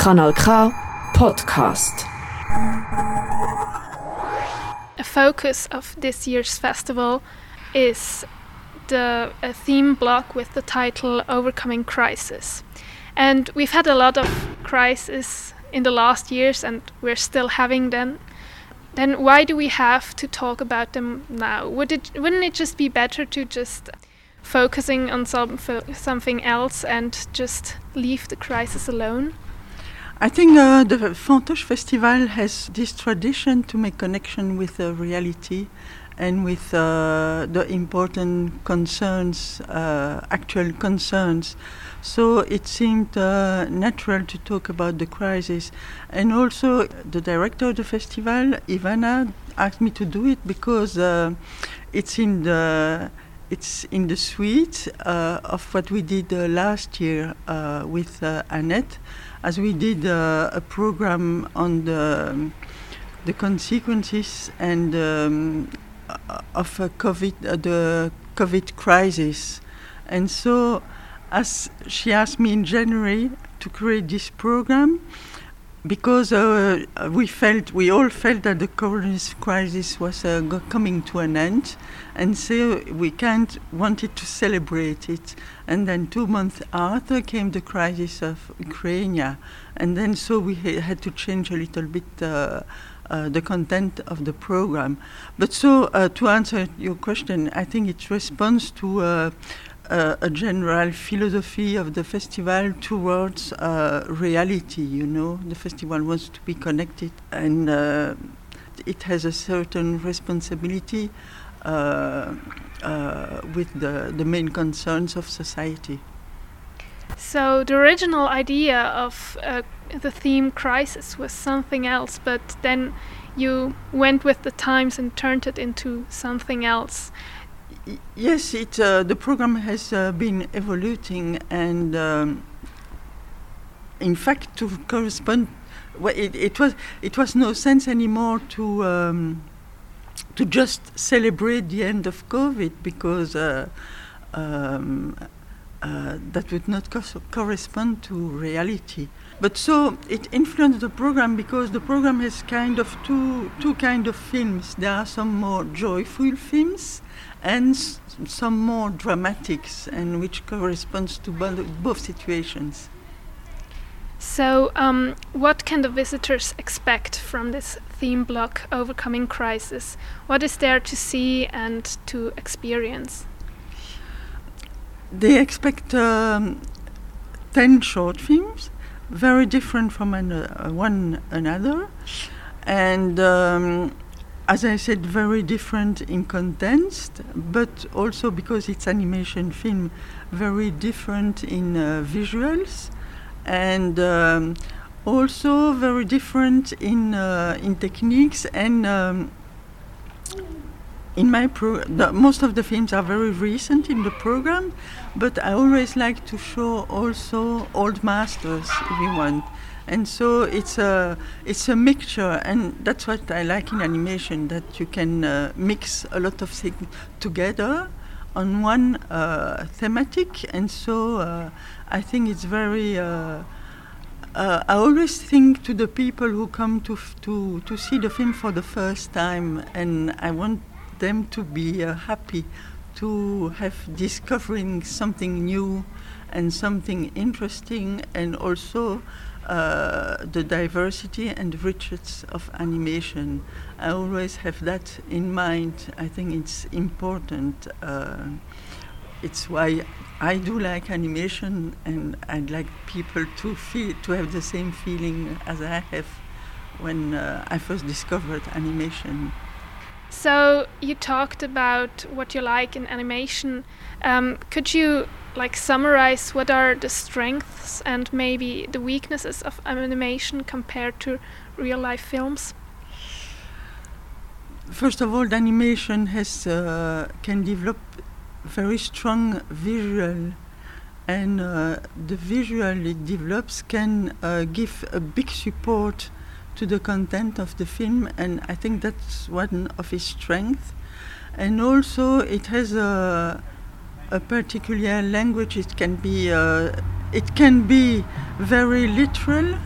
Kanal K Podcast. A focus of this year's festival is the theme block with the title Overcoming Crisis. And we've had a lot of crises in the last years and we're still having them. Then why do we have to talk about them now? Would it wouldn't it just be better to just focusing on some, something else and just leave the crisis alone? I think uh, the Fantoche Festival has this tradition to make connection with uh, reality and with uh, the important concerns, uh, actual concerns. So it seemed uh, natural to talk about the crisis. And also, the director of the festival, Ivana, asked me to do it because uh, in the it's in the suite of what we did last year with Annette as we did uh, a program on the the consequences and um, of COVID, uh, the COVID crisis, and so as she asked me in January to create this program, because uh, we felt, we all felt that the coronavirus crisis was uh, coming to an end, and so we can't wanted to celebrate it. And then two months after came the crisis of Ukraine, and then so we ha- had to change a little bit. Uh, uh, the content of the program. But so, uh, to answer your question, I think it responds to uh, a general philosophy of the festival towards uh, reality. You know, the festival wants to be connected, and uh, it has a certain responsibility uh, uh, with the the main concerns of society. So the original idea of uh, the theme crisis was something else, but then you went with the times and turned it into something else yes, it uh, the program has uh, been evolving, and um, in fact, to correspond, well, it, it, was it was no sense anymore to um, to just celebrate the end of COVID because. Uh, um, uh, that would not co correspond to reality. But so it influenced the program because the program has kind of two two kind of films. There are some more joyful films and some more dramatics, and which corresponds to both situations. So, um, what can the visitors expect from this theme block, Overcoming Crisis? What is there to see and to experience? They expect um, 10 short films, very different from an, uh, one another, and um, as I said, very different in condensed, but also because it's animation film, very different in uh, visuals, and um, also very different in uh, in techniques and. In my pro, the, most of the films are very recent in the program, but I always like to show also old masters, if you want. And so it's a it's a mixture and that's what I like in animation that you can uh, mix a lot of things together on one uh, thematic. And so uh, I think it's very uh, uh, I always think to the people who come to to to see the film for the first time and I want them to be uh, happy to have discovering something new and something interesting and also uh, the diversity and richness of animation. I always have that in mind. I think it's important. Uh, it's why I do like animation, and I'd like people to feel to have the same feeling as I have when uh, I first discovered animation. So you talked about what you like in animation. Um, could you like summarize what are the strengths and maybe the weaknesses of animation compared to real life films? First of all, the animation has uh, can develop very strong visual, and uh, the visual it develops can uh, give a big support to the content of the film, and I think that's one of his strengths. And also, it has a a particular language. It can be uh, it can be very literal,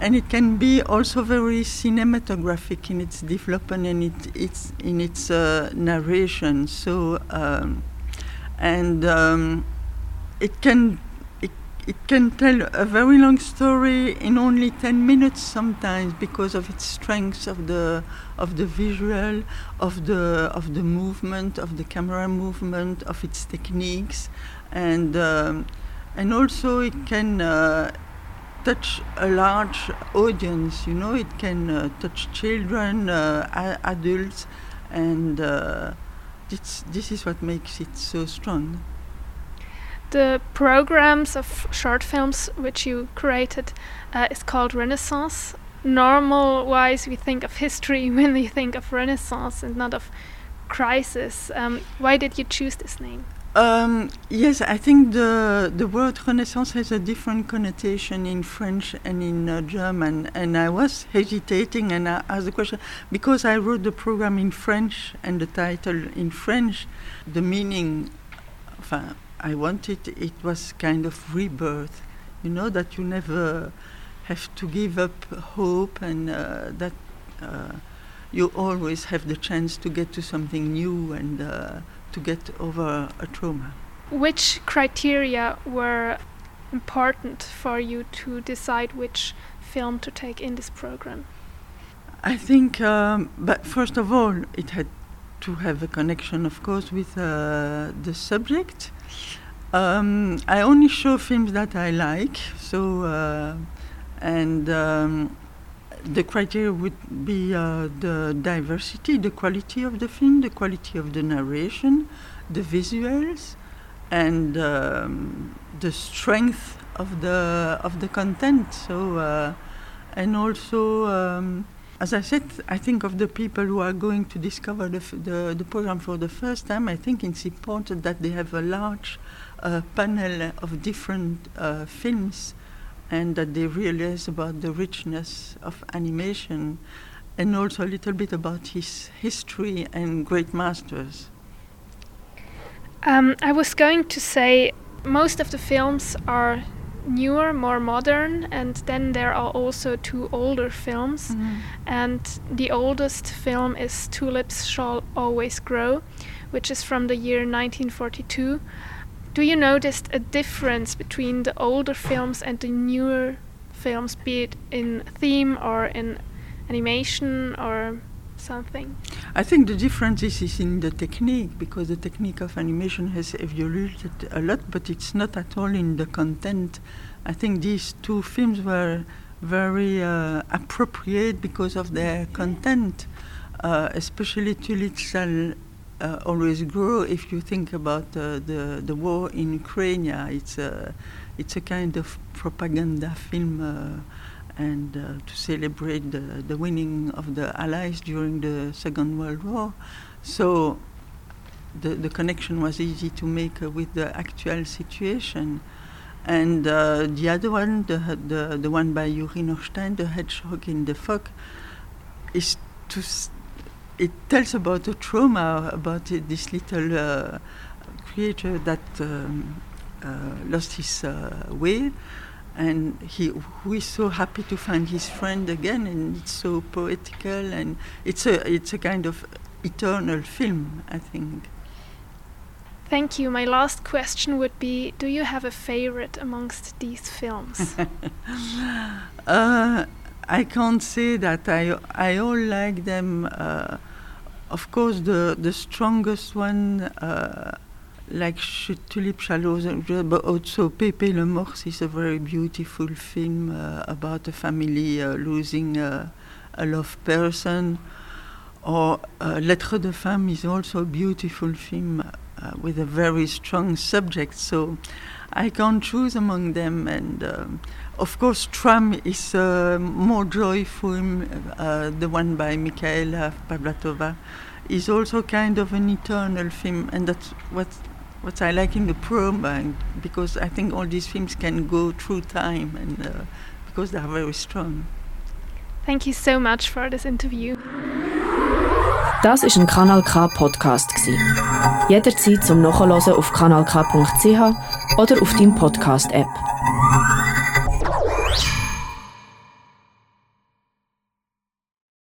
and it can be also very cinematographic in its development and it, it's in its uh, narration. So, um, and um, it can it, can tell a very long story in only 10 minutes sometimes because of its strength of the of the visual of the of the movement of the camera movement of its techniques. And um, and also it can uh, touch a large audience you know it can uh, touch children uh, adults. And uh, this, this is what makes it so strong The programs of short films which you created uh, is called Renaissance. Normal wise, we think of history when we think of Renaissance and not of crisis. Um, why did you choose this name? Um, yes, I think the the word Renaissance has a different connotation in French and in uh, German, and I was hesitating and I asked the question because I wrote the program in French and the title in French. The meaning, enfin, I wanted it was kind of rebirth, you know, that you never have to give up hope and uh, that uh, you always have the chance to get to something new and. Uh, to get over a trauma. Which criteria were important for you to decide which film to take in this program? I think, um, but first of all, it had to have a connection, of course, with uh, the subject. Um, I only show films that I like, so uh, and um, the criteria would be uh, the diversity, the quality of the film, the quality of the narration, the visuals, and um, the strength of the of the content. So, uh, and also, um, as I said, I think of the people who are going to discover the, f- the the program for the first time. I think it's important that they have a large uh, panel of different uh, films and that they realize about the richness of animation and also a little bit about his history and great masters. Um, I was going to say most of the films are newer, more modern, and then there are also two older films. Mm-hmm. And the oldest film is Tulips Shall Always Grow, which is from the year 1942. Do you notice a difference between the older films and the newer films, be it in theme or in animation or something? I think the difference is, in the technique because the technique of animation has evolved a lot, but it's not at all in the content. I think these two films were very uh, appropriate because of their content, uh, especially Tulips Shall uh, Always Grow. If you think about uh, the, the war in Ukraine, it's a, it's a kind of propaganda film. And uh, to celebrate the, the winning of the Allies during the Second World War. So the, the connection was easy to make uh, with the actual situation. And uh, the other one, the, the, the one by Yuri Norstein, The Hedgehog in the Fog, is to s- it tells about a trauma about this little uh, creature that um, uh, lost his uh, way and he who is so happy to find his friend again and it's so poetical and it's a it's a kind of eternal film i think Thank you. My last question would be Do you have a favorite amongst these films? uh, i can't say that i i all like them uh, of course the the strongest one uh, like Tulip Shallows, but also Pepe le Morse is a very beautiful film uh, about a family uh, losing uh, a loved person. Or uh, Lettres de Femmes is also a beautiful film uh, with a very strong subject. So I can't choose among them. And um, of course, Tram is a more joyful, uh, the one by Michaela Pavlatova is also kind of an eternal film, and that's what what I like in the program because I think all these films can go through time and uh, because they are very strong. Thank you so much for this interview. Das ist ein Kanal K Podcast gsi. Jederzeit zum Nachhören auf kanalk.ch oder auf deinem Podcast App.